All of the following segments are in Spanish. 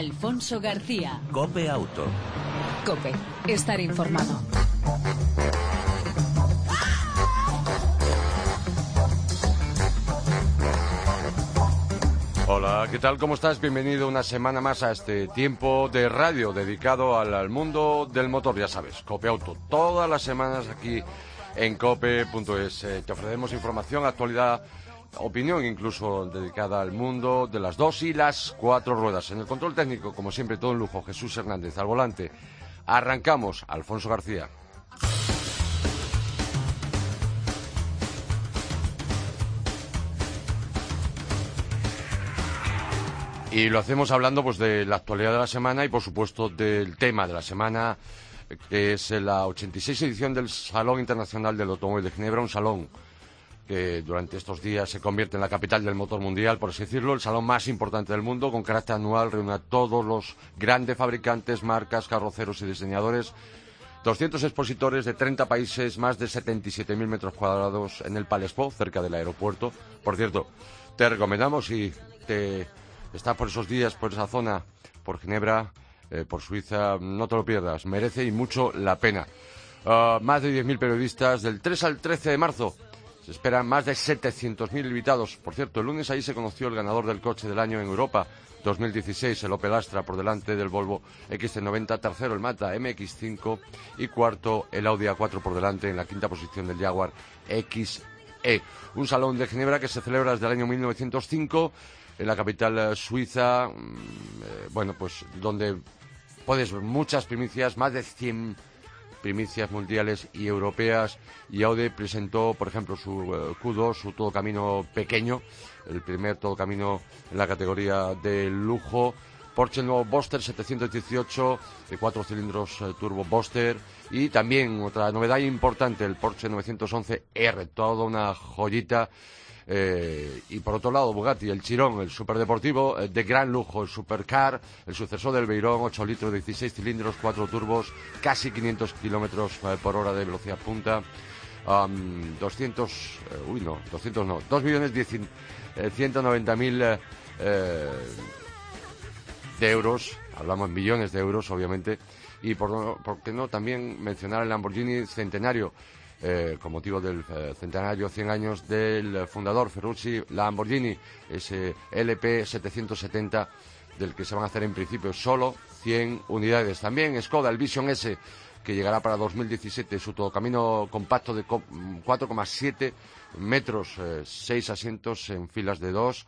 Alfonso García. Cope Auto. Cope, estar informado. Hola, ¿qué tal? ¿Cómo estás? Bienvenido una semana más a este tiempo de radio dedicado al, al mundo del motor, ya sabes, Cope Auto. Todas las semanas aquí en cope.es. Eh, te ofrecemos información, actualidad, opinión incluso dedicada al mundo de las dos y las cuatro ruedas. En el control técnico, como siempre, todo un lujo. Jesús Hernández al volante. Arrancamos. Alfonso García. Y lo hacemos hablando pues de la actualidad de la semana y por supuesto del tema de la semana que es la 86 edición del Salón Internacional del Automóvil de Ginebra, un salón que durante estos días se convierte en la capital del motor mundial, por así decirlo, el salón más importante del mundo, con carácter anual, reúne a todos los grandes fabricantes, marcas, carroceros y diseñadores, 200 expositores de 30 países, más de 77.000 metros cuadrados en el Palespo, cerca del aeropuerto. Por cierto, te recomendamos si te estás por esos días, por esa zona, por Ginebra, eh, por Suiza, no te lo pierdas, merece y mucho la pena. Uh, más de 10.000 periodistas del 3 al 13 de marzo. Se esperan más de 700.000 invitados. Por cierto, el lunes ahí se conoció el ganador del coche del año en Europa 2016, el Opel Astra, por delante del Volvo XC90, tercero el Mata MX5 y cuarto el Audi A4 por delante en la quinta posición del Jaguar XE. Un salón de Ginebra que se celebra desde el año 1905 en la capital eh, suiza, mm, eh, bueno, pues donde puedes ver muchas primicias, más de 100 primicias mundiales y europeas. Y Audi presentó, por ejemplo, su uh, Q2, su todo camino pequeño, el primer todo camino en la categoría de lujo. Porsche nuevo Boster 718 de cuatro cilindros uh, turbo Boster y también otra novedad importante el Porsche 911 R, toda una joyita eh, y por otro lado, Bugatti, el Chirón, el superdeportivo eh, de gran lujo, el Supercar, el sucesor del Beirón, 8 litros, 16 cilindros, 4 turbos, casi 500 kilómetros eh, por hora de velocidad punta. 200, uy no, 200 no, 2 millones 190 mil de euros, hablamos millones de euros obviamente, y por, por qué no también mencionar el Lamborghini Centenario, eh, con motivo del eh, centenario 100 años del fundador Ferrucci Lamborghini, ese LP 770 del que se van a hacer en principio solo 100 unidades. También Skoda, el Vision S, que llegará para 2017, su todo camino compacto de 4,7 metros, 6 eh, asientos en filas de dos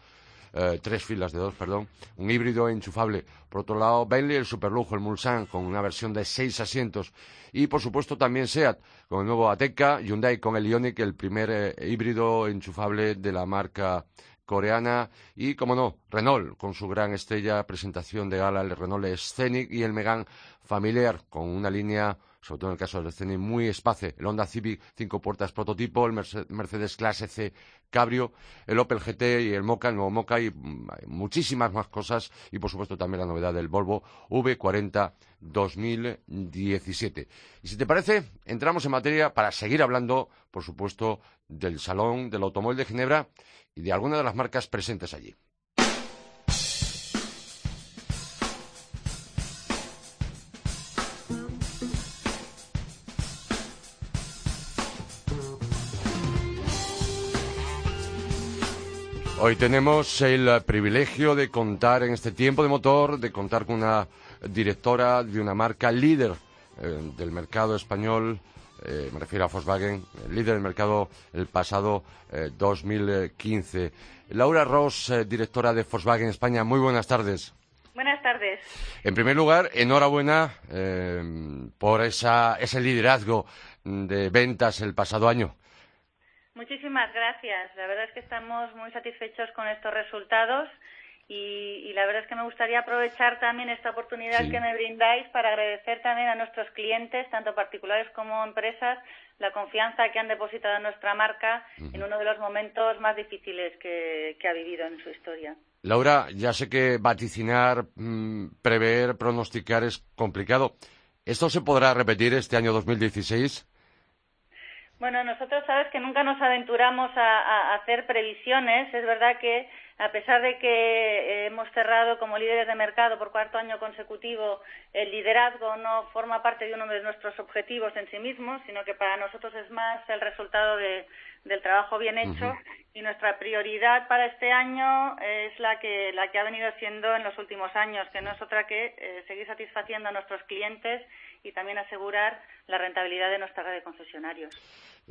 eh, tres filas de dos, perdón, un híbrido enchufable. Por otro lado, Bentley, el superlujo, el Mulsanne, con una versión de seis asientos. Y, por supuesto, también SEAT, con el nuevo Ateca, Hyundai con el Ioniq, el primer eh, híbrido enchufable de la marca coreana y, como no, Renault, con su gran estrella presentación de gala, el Renault Scenic y el Megane familiar, con una línea sobre todo en el caso del Scenic, muy espacio. El Honda Civic cinco puertas prototipo, el Mercedes Clase C Cabrio, el Opel GT y el Mocha, el nuevo Mocha y mm, muchísimas más cosas. Y por supuesto también la novedad del Volvo V40 2017. Y si te parece, entramos en materia para seguir hablando, por supuesto, del Salón del Automóvil de Ginebra y de alguna de las marcas presentes allí. Hoy tenemos el privilegio de contar en este tiempo de motor, de contar con una directora de una marca líder eh, del mercado español, eh, me refiero a Volkswagen, líder del mercado el pasado 2015. Eh, Laura Ross, directora de Volkswagen España, muy buenas tardes. Buenas tardes. En primer lugar, enhorabuena por ese liderazgo de ventas el pasado año. Muchísimas gracias. La verdad es que estamos muy satisfechos con estos resultados y, la verdad es que me gustaría aprovechar también esta oportunidad que me brindáis para agradecer también a nuestros clientes, tanto particulares como empresas, la confianza que han depositado en nuestra marca en uno de los momentos más difíciles que, ha vivido en su historia. Laura, ya sé que vaticinar, mm, prever, pronosticar es complicado. ¿Esto se podrá repetir este año 2016? Bueno, nosotros sabes que nunca nos aventuramos a, hacer previsiones. Es verdad que a pesar de que hemos cerrado como líderes de mercado por cuarto año consecutivo. El liderazgo no forma parte de uno de nuestros objetivos en sí mismo, sino que para nosotros es más el resultado del trabajo bien hecho y nuestra prioridad para este año es la que, la que ha venido siendo en los últimos años, que no es otra que eh, seguir satisfaciendo a nuestros clientes y también asegurar la rentabilidad de nuestra red de concesionarios.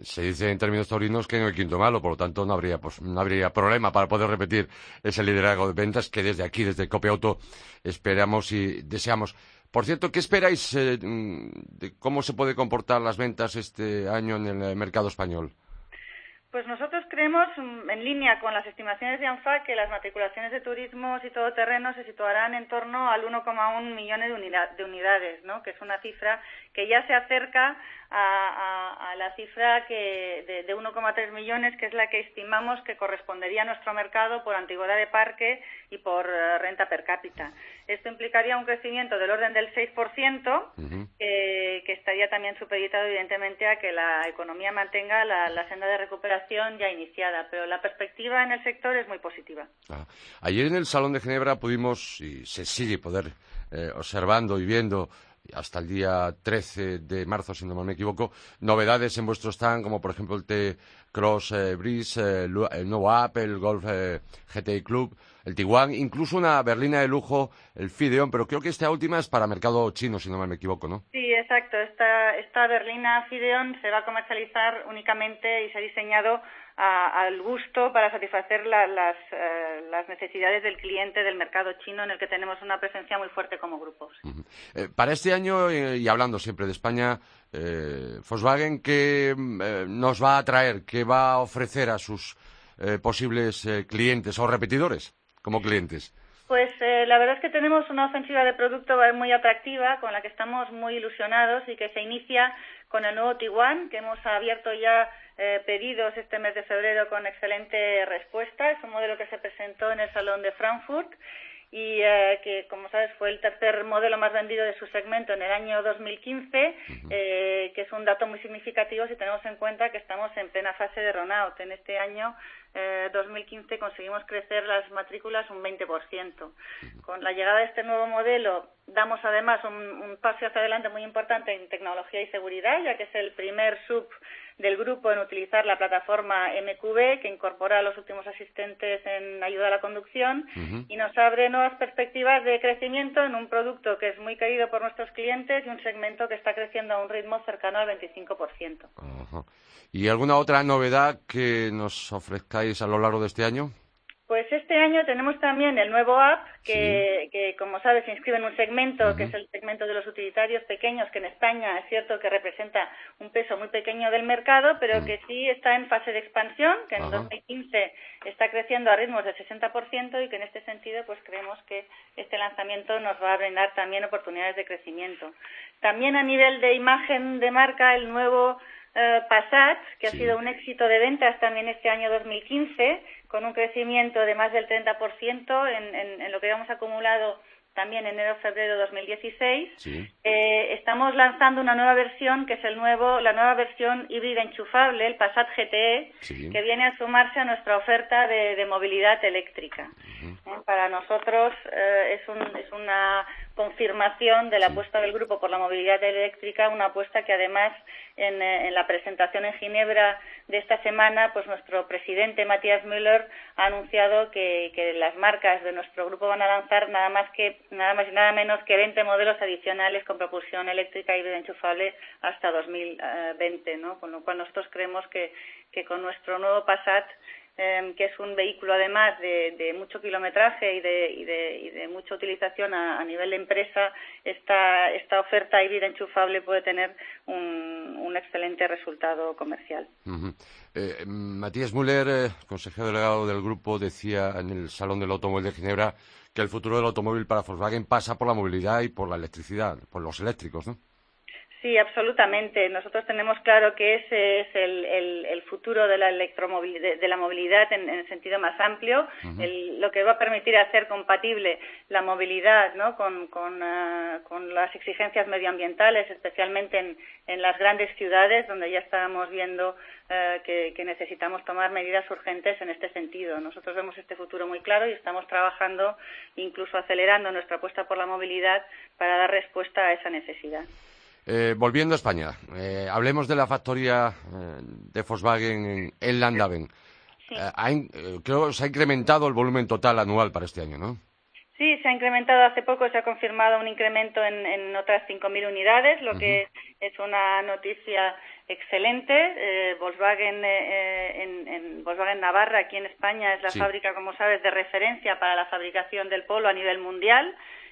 Se dice en términos taurinos que en el quinto malo, por lo tanto no habría, pues, no habría problema para poder repetir ese liderazgo de ventas que desde aquí, desde Auto, esperamos y deseamos. Por cierto, ¿qué esperáis eh, de cómo se puede comportar las ventas este año en el mercado español? Pues nosotros creemos, mm, en línea con las estimaciones de ANFA, que las matriculaciones de turismos y todoterreno se situarán en torno al 1,1 millones de, unidades, ¿no? que es una cifra que ya se acerca a, la cifra que, de, 1,3 millones, que es la que estimamos que correspondería a nuestro mercado por antigüedad de parque y por eh, renta per cápita. Esto implicaría un crecimiento del orden del 6%, que estaría también supeditado, evidentemente, a que la economía mantenga la, senda de recuperación ya iniciada. Pero la perspectiva en el sector es muy positiva. Ah. Ayer en el Salón de Ginebra pudimos, y se sigue poder eh, observando y viendo hasta el día 13 de marzo, si no me equivoco, novedades en vuestro stand, como por ejemplo el T-Cross eh, Breeze, eh, el nuevo app, el Golf eh, GTI Club, el Tiguan, incluso una berlina de lujo, el Fideon, pero creo que esta última es para mercado chino, si no me equivoco, ¿no? Sí, exacto. Esta, esta berlina Fideon se va a comercializar únicamente y se ha diseñado al gusto para satisfacer las, eh, las, necesidades del cliente del mercado chino en el que tenemos una presencia muy fuerte como grupos. Eh, para este año, eh, y hablando siempre de España, Volkswagen, ¿qué nos va a traer, qué va a ofrecer a sus posibles clientes o repetidores como clientes? Pues la verdad es que tenemos una ofensiva de producto muy atractiva con la que estamos muy ilusionados y que se inicia con el nuevo Tiguan que hemos abierto ya eh, pedidos este mes de febrero con excelente respuesta. Es un modelo que se presentó en el Salón de Frankfurt y eh, que, como sabes, fue el tercer modelo más vendido de su segmento en el año 2015, eh, que es un dato muy significativo si tenemos en cuenta que estamos en plena fase de rollout. En este año 2015 conseguimos crecer las matrículas un 20%. Con la llegada de este nuevo modelo damos además un, un paso hacia adelante muy importante en tecnología y seguridad, ya que es el primer sub del grupo en utilizar la plataforma MQB, que incorpora a los últimos asistentes en ayuda a la conducción y nos abre nuevas perspectivas de crecimiento en un producto que es muy querido por nuestros clientes y un segmento que está creciendo a un ritmo cercano al 25%. ¿Y alguna otra novedad que nos a lo largo de este año? Pues este año tenemos también el nuevo app que, como sabes, se inscribe en un segmento que es el segmento de los utilitarios pequeños, que en España es cierto que representa un peso muy pequeño del mercado, pero que sí está en fase de expansión, que en 2015 está creciendo a ritmos del 60% y que en este sentido pues creemos que este lanzamiento nos va a brindar también oportunidades de crecimiento. También a nivel de imagen de marca, el nuevo eh, Passat, que ha sido un éxito de ventas también este año 2015, con un crecimiento de más del 30% en, en, en lo que habíamos acumulado también enero-febrero de 2016. Eh, estamos lanzando una nueva versión, que es el nuevo, la nueva versión híbrida enchufable, el Passat GTE, que viene a sumarse a nuestra oferta de, movilidad eléctrica. Eh, para nosotros eh, es, un, es una confirmación de la apuesta del grupo por la movilidad eléctrica, una apuesta que además en, eh, en, la presentación en Ginebra de esta semana, pues nuestro presidente Matías Müller ha anunciado que, que, las marcas de nuestro grupo van a lanzar nada más que nada más y nada menos que 20 modelos adicionales con propulsión eléctrica híbrida enchufable hasta 2020, ¿no? Con lo cual nosotros creemos que, que con nuestro nuevo Passat Em, que es un vehículo además de, mucho kilometraje y de, mucha utilización a, nivel de empresa, esta, esta oferta híbrida enchufable puede tener un, excelente resultado comercial. Eh, Matías Müller, eh, consejero delegado del grupo, decía en el Salón del Automóvil de Ginebra que el futuro del automóvil para Volkswagen pasa por la movilidad y por la electricidad, por los eléctricos, ¿no? Sí, absolutamente. Nosotros tenemos claro que ese es el, futuro de la electromovilidad, de, la movilidad en, el sentido más amplio, lo que va a permitir hacer compatible la movilidad ¿no? con, con, ah, las exigencias medioambientales, especialmente en, las grandes ciudades, donde ya estábamos viendo eh, que, que, necesitamos tomar medidas urgentes en este sentido. Nosotros vemos este futuro muy claro y estamos trabajando, incluso acelerando nuestra apuesta por la movilidad para dar respuesta a esa necesidad. Eh, volviendo a España, eh, hablemos de la factoría eh, de Volkswagen en, Landaven. creo que se ha incrementado el volumen total anual para este año, ¿no? Sí, se ha incrementado hace poco, se ha confirmado un incremento en, en otras 5.000 unidades, lo que es una noticia excelente. Volkswagen, en, en, Volkswagen Navarra, aquí en España, es la fábrica, como sabes, de referencia para la fabricación del polo a nivel mundial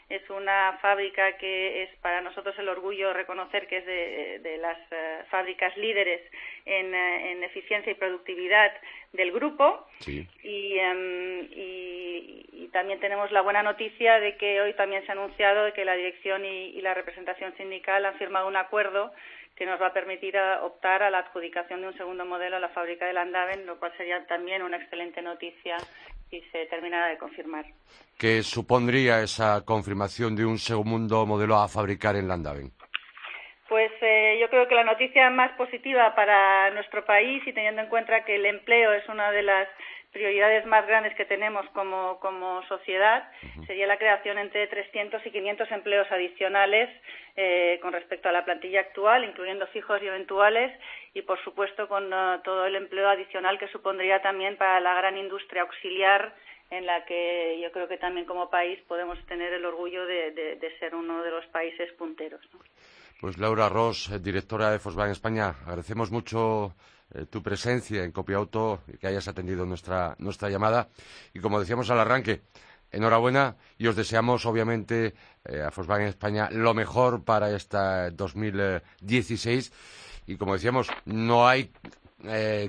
es una fábrica que es para nosotros el orgullo reconocer que es de, las eh, fábricas líderes eh, en, eficiencia y productividad del grupo. Sí. Em, y, también tenemos la buena noticia de que hoy también se ha anunciado que la dirección y, la representación sindical han firmado un acuerdo que nos va a permitir optar a la adjudicación de un segundo modelo a la fábrica de Landaven, lo cual sería también una excelente noticia si se terminara de confirmar. ¿Qué supondría esa confirmación de un segundo modelo a fabricar en Landaven? Pues eh, yo creo que la noticia más positiva para nuestro país y teniendo en cuenta que el empleo es una de las prioridades más grandes que tenemos como, sociedad sería la creación entre 300 y 500 empleos adicionales eh, con respecto a la plantilla actual, incluyendo fijos y eventuales, y por supuesto con uh, todo el empleo adicional que supondría también para la gran industria auxiliar en la que yo creo que también como país podemos tener el orgullo de, ser uno de los países punteros. Pues Laura Ross, eh, directora de Volkswagen España, agradecemos mucho eh, tu presencia en Copiauto y que hayas atendido nuestra, nuestra llamada. Y como decíamos al arranque, enhorabuena y os deseamos, obviamente, eh, a Volkswagen España lo mejor para esta 2016. Y como decíamos, no hay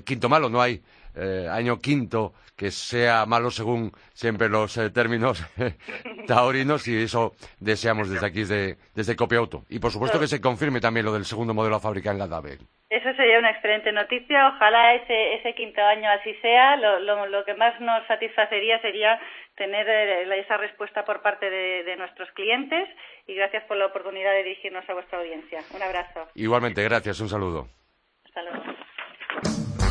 quinto malo, no hay eh, año quinto que sea malo según siempre los eh, términos taurinos y eso deseamos desde aquí, desde, desde Copiauto. Y por supuesto que se confirme también lo del segundo modelo a fábrica en la DAVE. Eso sería una excelente noticia. Ojalá ese, ese quinto año así sea. Lo, lo, que más nos satisfacería sería tener eh, esa respuesta por parte de, de, nuestros clientes y gracias por la oportunidad de dirigirnos a vuestra audiencia. Un abrazo. Igualmente, gracias. Un saludo. Hasta luego.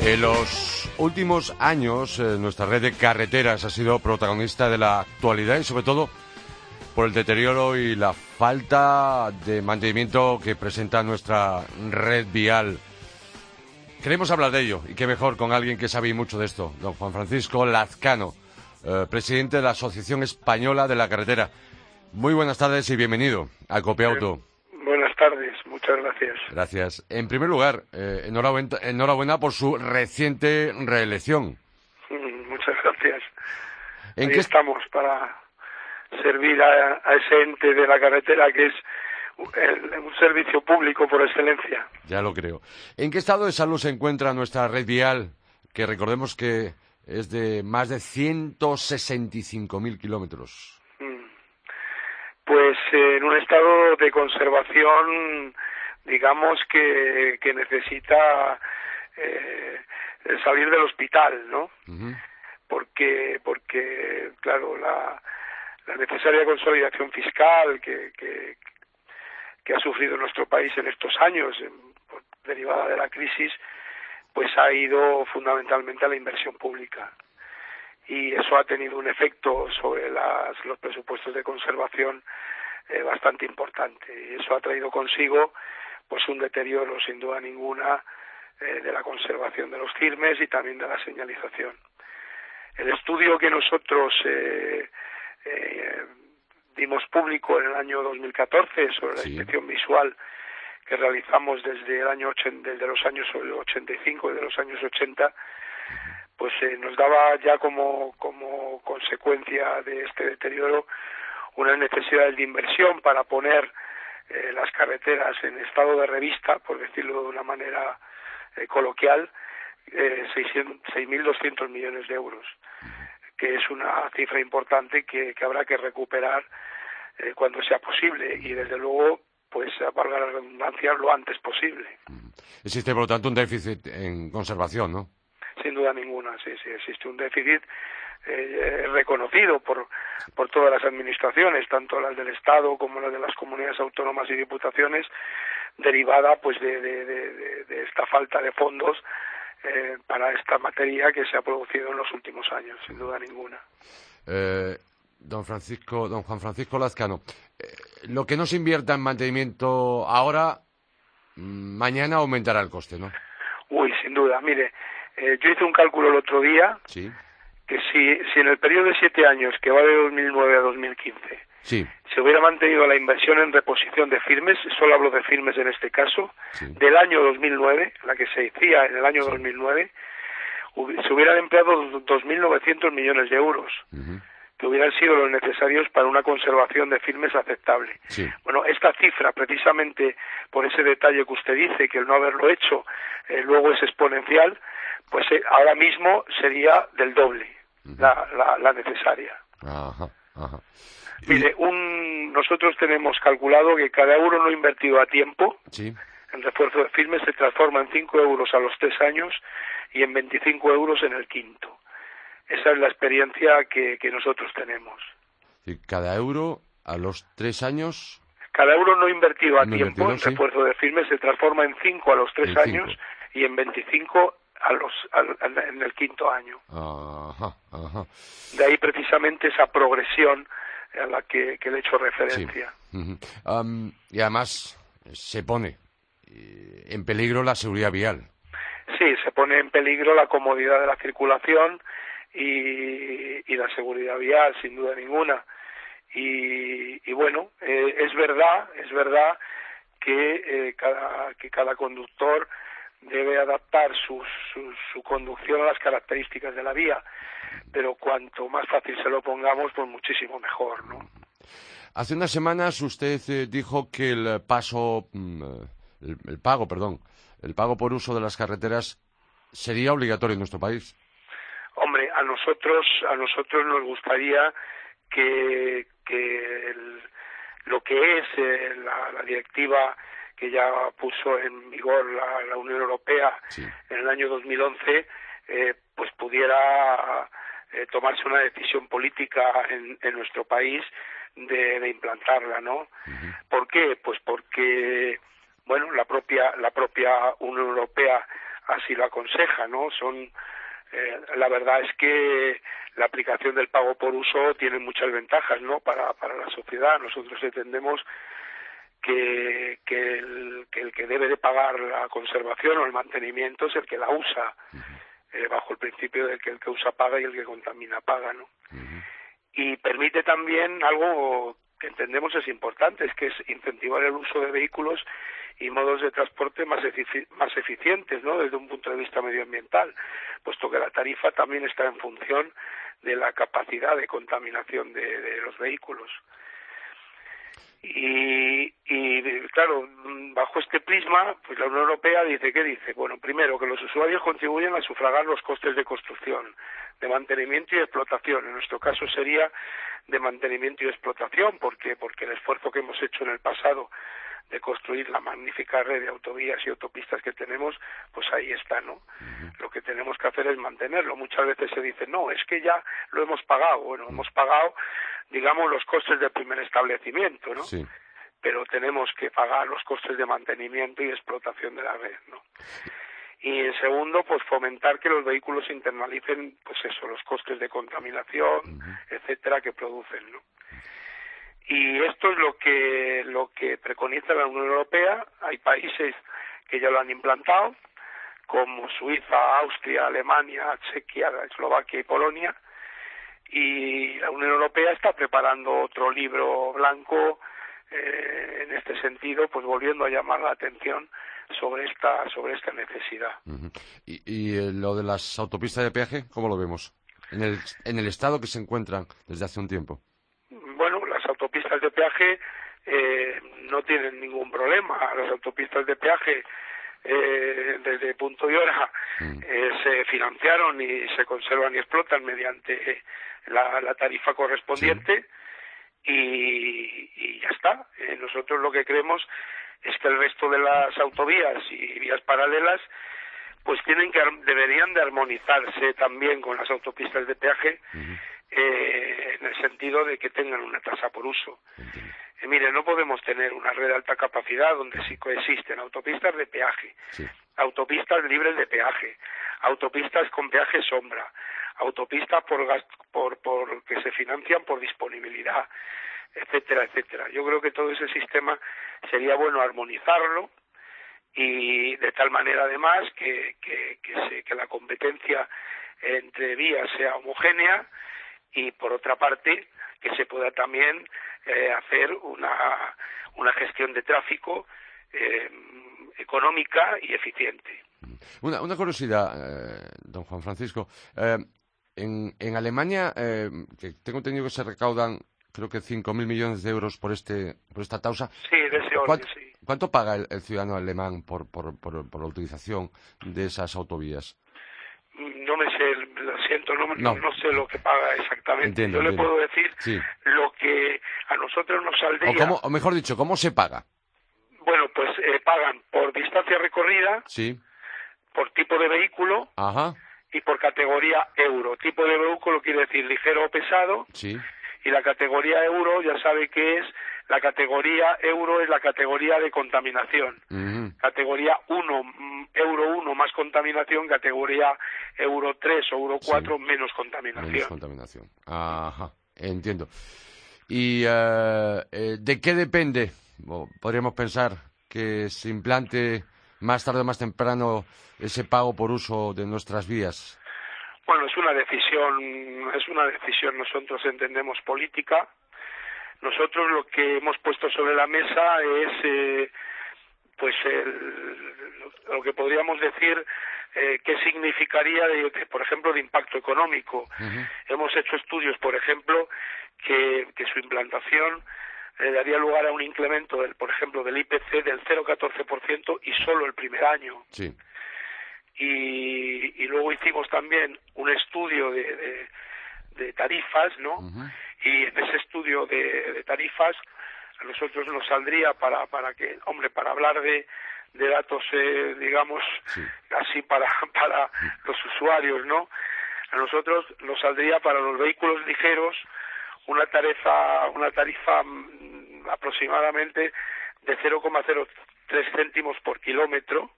En los últimos años, eh, nuestra red de carreteras ha sido protagonista de la actualidad y sobre todo por el deterioro y la falta de mantenimiento que presenta nuestra red vial. Queremos hablar de ello, y qué mejor con alguien que sabe mucho de esto, don Juan Francisco Lazcano, eh, presidente de la Asociación Española de la Carretera. Muy buenas tardes y bienvenido a Copiauto. Buenas tardes, muchas gracias. Gracias. En primer lugar, eh, enhorabuena, por su reciente reelección. Mm, muchas gracias. ¿En qué estamos para servir a ese ente de la carretera que es un servicio público por excelencia. Ya lo creo. ¿En qué estado de salud se encuentra nuestra red vial? Que recordemos que es de más de 165.000 kilómetros. Pues en un estado de conservación, digamos que, que necesita eh, salir del hospital, ¿no? Porque, porque, claro, la, la necesaria consolidación fiscal que, que, que ha sufrido nuestro país en estos años, derivada de la crisis, pues ha ido fundamentalmente a la inversión pública. Y eso ha tenido un efecto sobre los presupuestos de conservación eh, bastante importante. Y eso ha traído consigo pues un deterioro, sin duda ninguna, eh, de la conservación de los firmes y también de la señalización. El estudio que nosotros eh, dimos público en el año 2014 sobre la inspección visual que realizamos desde el año desde los años 85 y de los años 80 pues eh, nos daba ya como como consecuencia de este deterioro una necesidad de inversión para poner eh, las carreteras en estado de revista por decirlo de una manera eh, coloquial eh, 6.200 millones de euros que es una cifra importante que, habrá que recuperar eh, cuando sea posible y desde luego pues valga la redundancia lo antes posible. Existe por lo tanto un déficit en conservación, ¿no? Duda ninguna, sí, sí, existe un déficit eh, reconocido por, por todas las administraciones, tanto las del Estado como las de las comunidades autónomas y diputaciones, derivada pues de, de esta falta de fondos eh, para esta materia que se ha producido en los últimos años, sin duda ninguna. Eh, don Francisco, don Juan Francisco Lazcano, eh, lo que no se invierta en mantenimiento ahora, mm, mañana aumentará el coste, ¿no? Uy, sin duda. Mire, yo hice un cálculo el otro día sí. que si, si en el periodo de siete años, que va de 2009 a 2015, Sí. Se hubiera mantenido la inversión en reposición de firmes, solo hablo de firmes en este caso, del año 2009, la que se hacía en el año 2009, se hubieran empleado 2.900 millones de euros. que hubieran sido los necesarios para una conservación de firmes aceptable. Bueno, esta cifra, precisamente por ese detalle que usted dice, que el no haberlo hecho eh, luego es exponencial, pues eh, ahora mismo sería del doble la, la, necesaria. Ajá, ajá. Mire, un, nosotros tenemos calculado que cada euro no invertido a tiempo en refuerzo de firmes se transforma en 5 euros a los 3 años y en 25 euros en el quinto. Esa es la experiencia que, nosotros tenemos. ¿Y cada euro a los 3 años? Cada euro no invertido a tiempo en refuerzo de firmes se transforma en 5 a los 3 años y en 25 a los, en el quinto año. De ahí precisamente esa progresión a la que, le he hecho referencia. y además se pone eh, en peligro la seguridad vial. Sí, se pone en peligro la comodidad de la circulación y, y la seguridad vial, sin duda ninguna. Y, bueno, eh, es verdad, es verdad que, eh, cada, que cada conductor debe adaptar su, su, conducción a las características de la vía, pero cuanto más fácil se lo pongamos, pues muchísimo mejor, ¿no? Hace unas semanas usted eh, dijo que el paso, mm, el, pago, perdón, el pago por uso de las carreteras sería obligatorio en nuestro país. Hombre, a nosotros, a nosotros nos gustaría que, que lo que es eh, la directiva que ya puso en vigor la, Unión Europea en el año 2011, eh, pues pudiera eh, tomarse una decisión política en, nuestro país de, implantarla, ¿no? ¿Por qué? Pues porque, bueno, la propia, la propia Unión Europea así lo aconseja, ¿no? Son eh, la verdad es que la aplicación del pago por uso tiene muchas ventajas, ¿no? Para, para la sociedad. Nosotros entendemos que, que, el, que debe de pagar la conservación o el mantenimiento es el que la usa, eh, bajo el principio de que el que usa paga y el que contamina paga, ¿no? Y permite también algo que entendemos es importante, es que es incentivar el uso de vehículos y modos de transporte más, más eficientes, ¿no? Desde un punto de vista medioambiental, puesto que la tarifa también está en función de la capacidad de contaminación de, de los vehículos. Y, y claro, bajo este prisma, pues la Unión Europea dice, ¿qué dice? Bueno, primero, que los usuarios contribuyen a sufragar los costes de construcción, de mantenimiento y explotación. En nuestro caso sería de mantenimiento y explotación, porque porque el esfuerzo que hemos hecho en el pasado de construir la magnífica red de autovías y autopistas que tenemos, pues ahí está, ¿no? Lo que tenemos que hacer es mantenerlo. Muchas veces se dice, no, es que ya lo hemos pagado. Bueno, hemos pagado, digamos, los costes del primer establecimiento, ¿no? Sí. Pero tenemos que pagar los costes de mantenimiento y explotación de la red, ¿no? y en segundo pues fomentar que los vehículos internalicen pues eso los costes de contaminación etcétera que producen no y esto es lo que lo que preconiza la Unión Europea. Hay países que ya lo han implantado como Suiza Austria Alemania Chequia Eslovaquia y Polonia y la Unión Europea está preparando otro libro blanco eh, en este sentido pues volviendo a llamar la atención sobre esta sobre esta necesidad. Y, y eh, lo de las autopistas de peaje cómo lo vemos en el en el estado que se encuentran desde hace un tiempo autopistas de peaje eh, no tienen ningún problema. Las autopistas de peaje eh, desde punto y hora mm. eh, se financiaron y se conservan y explotan mediante la, tarifa correspondiente y, y, ya está. Eh, nosotros lo que creemos es que el resto de las autovías y vías paralelas pues tienen que deberían de armonizarse también con las autopistas de peaje eh, en el sentido de que tengan una tasa por uso. Eh, mire, no podemos tener una red de alta capacidad donde sí coexisten autopistas de peaje, autopistas libres de peaje, autopistas con peaje sombra, autopistas por, por, por que se financian por disponibilidad, etcétera, etcétera. Yo creo que todo ese sistema sería bueno armonizarlo y de tal manera además que, que, que, se, que la competencia entre vías sea homogénea y por otra parte que se pueda también eh, hacer una, una gestión de tráfico eh, económica y eficiente. Una, una curiosidad, eh, don Juan Francisco. en, en Alemania, que tengo entendido que se recaudan creo que 5.000 millones de euros por este por esta causa. Sí, de ese orden, sí. ¿Cuánto paga el, el, ciudadano alemán por, por, por, por la utilización de esas autovías? no me sé, no, no. sé lo que paga exactamente. Yo le puedo decir lo que a nosotros nos saldría. O, mejor dicho, ¿cómo se paga? Bueno, pues eh, pagan por distancia recorrida, sí. por tipo de vehículo Ajá. y por categoría euro. Tipo de vehículo quiere decir ligero o pesado. Sí. Y la categoría euro ya sabe que es la categoría euro es la categoría de contaminación. Categoría 1, mm, euro 1 más contaminación, categoría euro 3 o euro 4 menos contaminación. Menos contaminación. Ajá, entiendo. ¿Y eh, de qué depende? podríamos pensar que se implante más tarde o más temprano ese pago por uso de nuestras vías. Bueno, es una decisión, es una decisión nosotros entendemos política nosotros lo que hemos puesto sobre la mesa es, eh, pues, lo que podríamos decir eh, qué significaría, de, por ejemplo, de impacto económico. Hemos hecho estudios, por ejemplo, que, que su implantación eh, daría lugar a un incremento, del, por ejemplo, del IPC del 0,14% y solo el primer año. Sí. Y, y, luego hicimos también un estudio de, de, de tarifas, ¿no? Y en ese estudio de, tarifas a nosotros nos saldría para, para que, hombre, para hablar de, de datos, eh, digamos, así para, para los usuarios, ¿no? A nosotros nos saldría para los vehículos ligeros una tarifa, una tarifa mm, aproximadamente de 0,03 céntimos por kilómetro,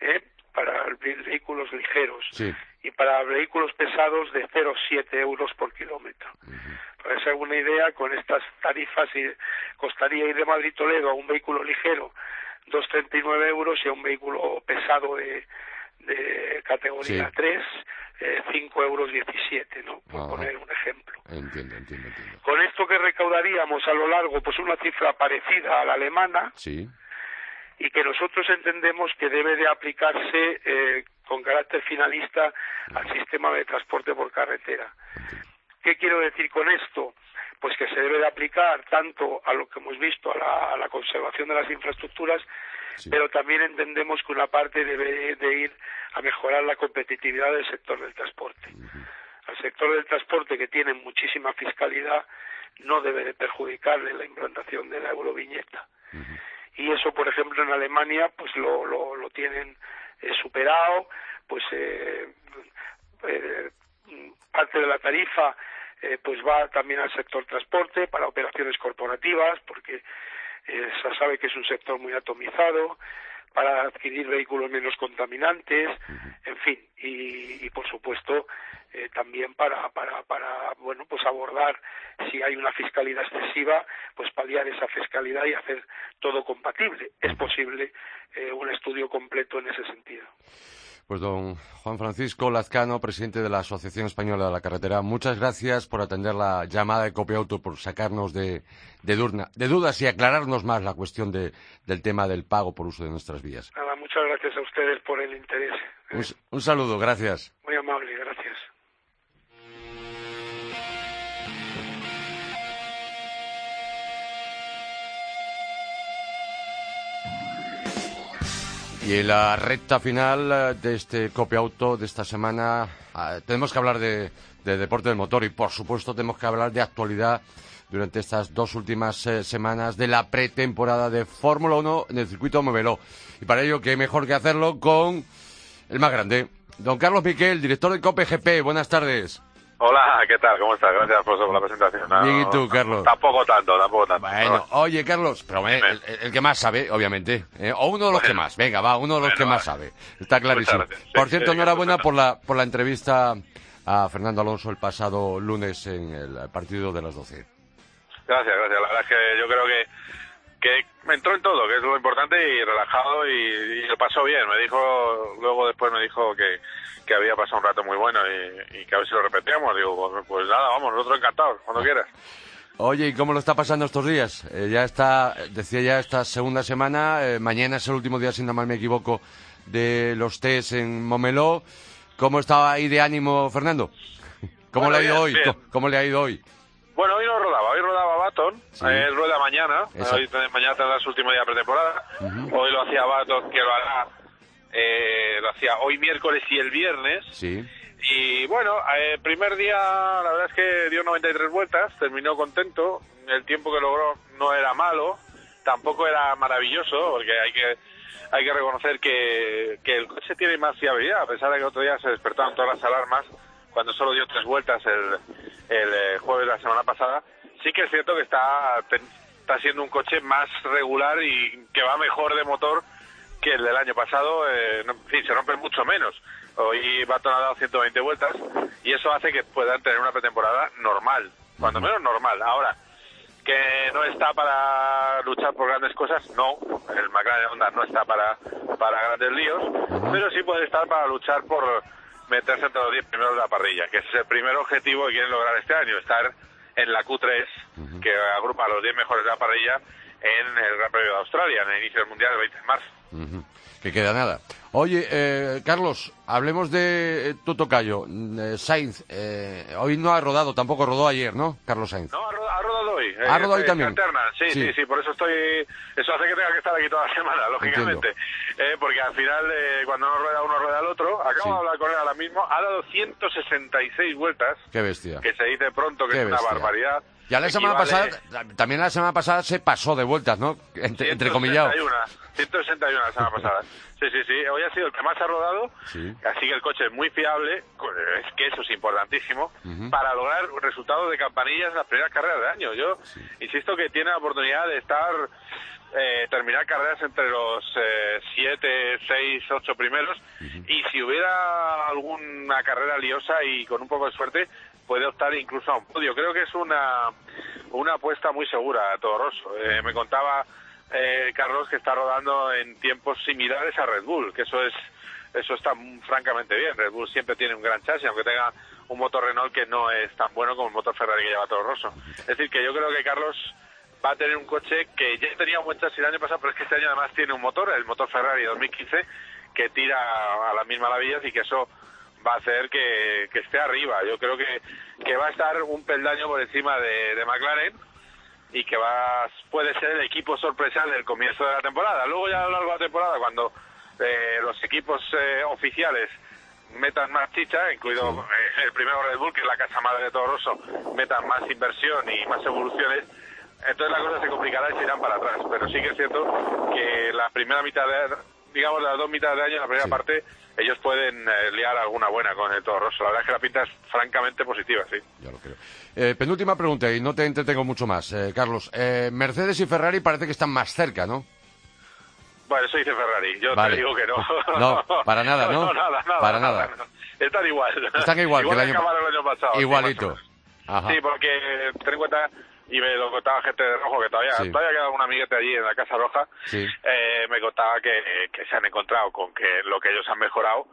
¿eh? para vehículos ligeros. y para vehículos pesados de 0,7 euros por kilómetro. Para que se una idea, con estas tarifas costaría ir de Madrid-Toledo a un vehículo ligero 2,39 euros y a un vehículo pesado de, de categoría 3 eh, 5 euros 17, ¿no? Por poner un ejemplo. Entiendo, entiendo, entiendo. Con esto que recaudaríamos a lo largo, pues una cifra parecida a la alemana. Sí. Y que nosotros entendemos que debe de aplicarse eh, con carácter finalista al sistema de transporte por carretera. ¿Qué quiero decir con esto? Pues que se debe de aplicar tanto a lo que hemos visto, a la, conservación de las infraestructuras, pero también entendemos que una parte debe de ir a mejorar la competitividad del sector del transporte. Al sector del transporte, que tiene muchísima fiscalidad, no debe de perjudicarle la implantación de la euroviñeta. Y eso, por ejemplo, en Alemania, pues lo, lo, lo tienen eh, superado, pues eh, eh, parte de la tarifa pues va también al sector transporte para operaciones corporativas, porque se sabe que es un sector muy atomizado, para adquirir vehículos menos contaminantes, en fin, y, por supuesto eh, también para, para, para, bueno, pues abordar si hay una fiscalidad excesiva, pues paliar esa fiscalidad y hacer todo compatible. Es posible eh, un estudio completo en ese sentido. Pues don Juan Francisco Lazcano, presidente de la Asociación Española de la Carretera, muchas gracias por atender la llamada de Copiauto, por sacarnos de, dudas y aclararnos más la cuestión del tema del pago por uso de nuestras vías. Nada, muchas gracias a ustedes por el interés. un saludo, gracias. Muy Y en la recta final eh, de este copia auto de esta semana ah, tenemos que hablar de, deporte del motor y por supuesto tenemos que hablar de actualidad durante estas dos últimas eh, semanas de la pretemporada de Fórmula 1 en el circuito Moveló. Y para ello, qué mejor que hacerlo con el más grande, don Carlos Miquel, director de COPE GP. Buenas tardes. Hola, ¿qué tal? ¿Cómo estás? Gracias por la presentación. Bien, ¿y tú, Carlos? Tampoco tanto, tampoco tanto. Bueno, oye, Carlos, pero el, que más sabe, obviamente, ¿eh? o uno de los que más, venga, va, uno de los que más sabe, está clarísimo. por cierto, enhorabuena por la, por la entrevista a Fernando Alonso el pasado lunes en el partido de las 12. Gracias, gracias. La verdad es que yo creo que, que me entró en todo, que es lo importante, y relajado, y, y lo pasó bien. Me dijo, luego después me dijo que que había pasado un rato muy bueno y, que a ver si lo repetíamos. Digo, pues, pues, nada, vamos, nosotros encantados, cuando quieras. Oye, ¿y cómo lo está pasando estos días? Eh, ya está, decía ya esta segunda semana, eh, mañana es el último día, si no mal me equivoco, de los test en Momeló. ¿Cómo estaba ahí de ánimo, Fernando? ¿Cómo le ha ido hoy? ¿Cómo, le ha ido hoy? Bueno, hoy no rodaba, hoy rodaba Baton, eh, rueda mañana, hoy, mañana tendrá su último día de pretemporada, hoy lo hacía Baton, que lo hará eh, lo hacía hoy miércoles y el viernes. Sí. Y bueno, el eh, primer día la verdad es que dio 93 vueltas, terminó contento, el tiempo que logró no era malo, tampoco era maravilloso, porque hay que hay que reconocer que, que el coche tiene más fiabilidad, a pesar de que otro día se despertaron todas las alarmas cuando solo dio tres vueltas el, el eh, jueves de la semana pasada. Sí que es cierto que está, está siendo un coche más regular y que va mejor de motor que el del año pasado, eh, se rompe mucho menos. Hoy Baton ha dado 120 vueltas y eso hace que puedan tener una pretemporada normal, cuando menos normal. Ahora, que no está para luchar por grandes cosas, no, el McLaren Honda no está para, para grandes líos, pero sí puede estar para luchar por meterse entre los 10 primeros de la parrilla, que es el primer objetivo que quieren lograr este año, estar en la Q3, que agrupa a los 10 mejores de la parrilla en el Gran Premio de Australia, en el inicio del Mundial del 20 de marzo. Que queda nada. Oye, eh, Carlos, hablemos de eh, tu tocayo, eh, Sainz. hoy no ha rodado, tampoco rodó ayer, ¿no, Carlos Sainz? No, ha rodado, hoy. ¿Ha rodado hoy también? Sí, sí, sí, por eso estoy... Eso hace que tenga que estar aquí toda la semana, lógicamente. porque al final, cuando uno rueda uno, rueda el otro. Acabo de hablar con él ahora mismo. Ha dado 166 vueltas. Qué bestia. Que se dice pronto que es una barbaridad Ya la semana pasada, también la semana pasada se pasó de vueltas, ¿no? Entre, entre comillas. 161 la semana pasada. Sí, sí, sí. Hoy ha sido el que más ha rodado. Así que el coche es muy fiable. Es que eso es importantísimo para lograr resultados de campanillas en las primeras carreras del año. Yo insisto que tiene la oportunidad de estar eh, terminar carreras entre los 7, 6, 8 primeros y si hubiera alguna carrera liosa y con un poco de suerte puede optar incluso a un podio. Creo que es una, una apuesta muy segura, todo Rosso. Eh, me contaba eh, Carlos que está rodando en tiempos similares a Red Bull, que eso es eso está francamente bien. Red Bull siempre tiene un gran chasis, aunque tenga un motor Renault que no es tan bueno como el motor Ferrari que lleva Toro Rosso. Es decir, que yo creo que Carlos va a tener un coche que ya tenía un buen chasis el año pasado, pero es que este año además tiene un motor, el motor Ferrari 2015, que tira a las mismas maravillas y que eso va a hacer que, esté arriba. Yo creo que, que va a estar un peldaño por encima de McLaren y que va puede ser el equipo sorpresa del comienzo de la temporada. Luego ya a lo largo de la temporada, cuando eh, los equipos eh, oficiales metan más chicha, incluido eh, el primero Red Bull, que es la casa madre de todo Rosso, metan más inversión y más evoluciones, entonces la cosa se complicará y se irán para atrás. Pero sí que es cierto que la primera mitad de, digamos, las dos mitades de año, la primera parte, ellos pueden eh, liar alguna buena con el Toro Rosso. La verdad es que la pinta es francamente positiva, sí. Ya lo creo. Eh, penúltima pregunta, y no te entretengo mucho más, eh, Carlos. Mercedes y Ferrari parece que están más cerca, ¿no? Bueno, eso dice Ferrari. Yo te digo que no. No, para nada, ¿no? no nada, nada, para nada. Están igual. Están igual, que el año, pasado. Igualito. Sí, porque ten en cuenta y me lo contaba gente de rojo que todavía todavía queda un amiguete allí en la Casa Roja eh, me contaba que, que, se han encontrado con que lo que ellos han mejorado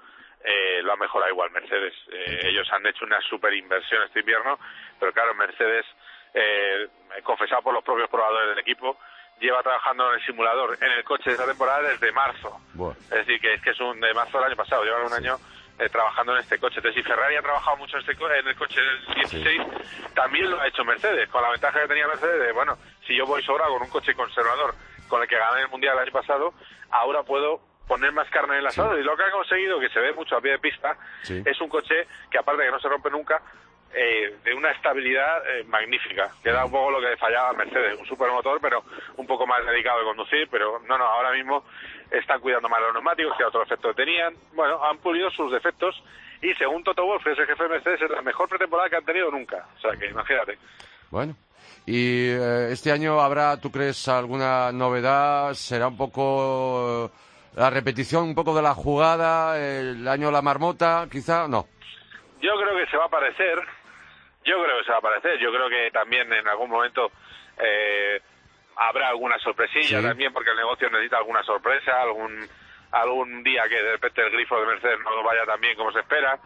eh, lo ha mejorado igual Mercedes. Eh, ellos han hecho una super inversión este invierno pero claro Mercedes eh, confesado por los propios probadores del equipo lleva trabajando en el simulador en el coche de esta temporada desde marzo. Es decir que es que es un de marzo del año pasado llevan un año eh, trabajando en este coche. Entonces, si Ferrari ha trabajado mucho en, este en el coche del 16, también lo ha hecho Mercedes, con la ventaja que tenía Mercedes de, bueno, si yo voy sobra con un coche conservador con el que gané el Mundial el año pasado, ahora puedo poner más carne en el asado. Y lo que ha conseguido, que se ve mucho a pie de pista, es un coche que aparte de que no se rompe nunca, eh, de una estabilidad eh, magnífica, que da un poco lo que fallaba Mercedes, un supermotor, pero un poco más dedicado de conducir, pero no, no, ahora mismo están cuidando más los neumáticos, que otro efecto tenían, bueno, han pulido sus defectos y según Toto Wolff, ese jefe de Mercedes, es la mejor pretemporada que han tenido nunca, o sea que imagínate. Bueno, y eh, este año habrá, ¿tú crees, alguna novedad? ¿Será un poco la repetición un poco de la jugada, el año de la marmota, quizá? No. Yo creo que se va a parecer, yo creo que se va a aparecer. Yo creo que también en algún momento eh, habrá alguna sorpresilla también, porque el negocio necesita alguna sorpresa, algún algún día que de repente el grifo de Mercedes no vaya tan bien como se espera.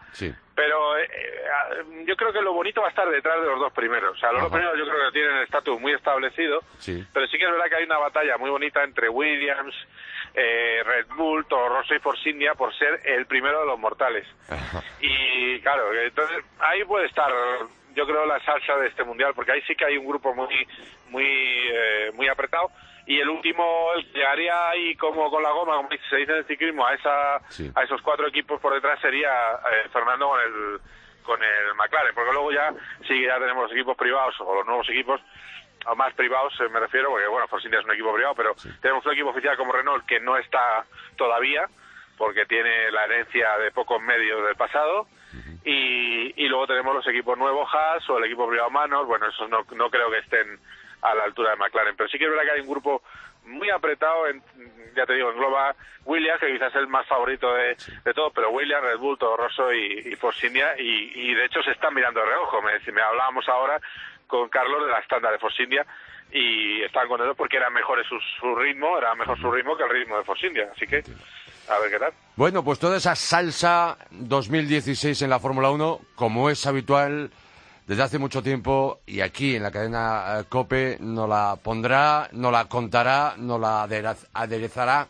Pero eh, eh, yo creo que lo bonito va a estar detrás de los dos primeros. O sea, los dos primeros yo creo que tienen el estatus muy establecido, pero sí que es verdad que hay una batalla muy bonita entre Williams, eh, Red Bull, Toro Rosso y Force India por ser el primero de los mortales. Y claro, entonces ahí puede estar yo creo la salsa de este mundial porque ahí sí que hay un grupo muy muy eh, muy apretado. Y el último el llegaría ahí como con la goma como se dice en el ciclismo a esa a esos cuatro equipos por detrás sería eh, Fernando con el con el McLaren porque luego ya sí ya tenemos los equipos privados o los nuevos equipos o más privados eh, me refiero porque bueno Force India es un equipo privado pero tenemos un equipo oficial como Renault que no está todavía porque tiene la herencia de pocos medios del pasado y, luego tenemos los equipos nuevos Haas o el equipo privado Manor, bueno, esos no, no creo que estén a la altura de McLaren, pero sí que es verdad que hay un grupo muy apretado, en, ya te digo, engloba Williams, que quizás es el más favorito de, de todos, pero Williams, Red Bull, Todo Rosso y, y Force India, y, de hecho se están mirando de reojo. Me, me hablábamos ahora con Carlos de la estándar de Force India y estaban contentos porque era mejor su, su ritmo, era mejor su ritmo que el ritmo de Force India, así que a ver qué tal. Bueno, pues toda esa salsa 2016 en la Fórmula 1, como es habitual desde hace mucho tiempo, y aquí en la cadena eh, COPE nos la pondrá, nos la contará, nos la aderezará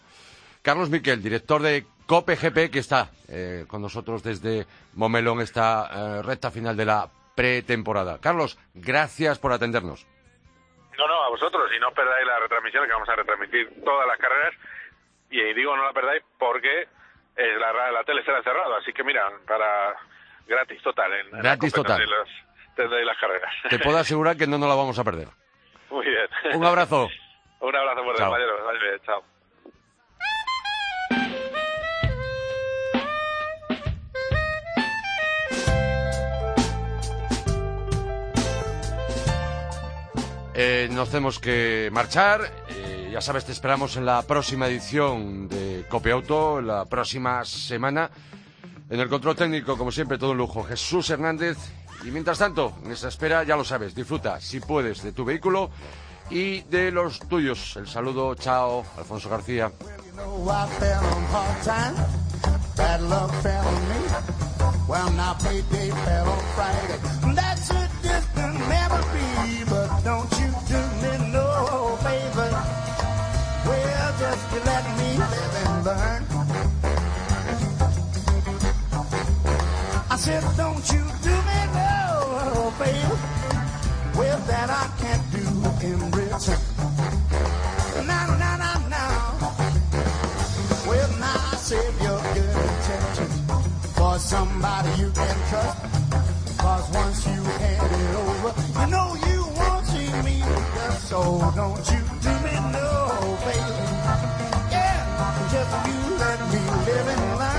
Carlos Miquel, director de COPE GP, que está eh, con nosotros desde Momelón, esta eh, recta final de la pretemporada. Carlos, gracias por atendernos. No, no, a vosotros, y no os perdáis la retransmisión, que vamos a retransmitir todas las carreras y digo no la perdáis porque eh, la, la tele será cerrada, así que mira, para gratis total. En, gratis total. Tendréis las carreras. Te puedo asegurar que no nos la vamos a perder. Muy bien. Un abrazo. Un abrazo fuerte, Chao. compañero. Vale, chao. Eh, nos tenemos que marchar. Ya sabes, te esperamos en la próxima edición de Copiauto, la próxima semana. En el control técnico, como siempre, todo un lujo. Jesús Hernández. Y mientras tanto, en esta espera, ya lo sabes, disfruta, si puedes, de tu vehículo y de los tuyos. El saludo, chao, Alfonso García. You Let me live and learn. I said, don't you do me no favor. Well, that I can't do in return. Now, now, now, now. Now save your good intentions for somebody you can trust. Cause once you hand it over, you know you won't see me. So don't you just you and me living life.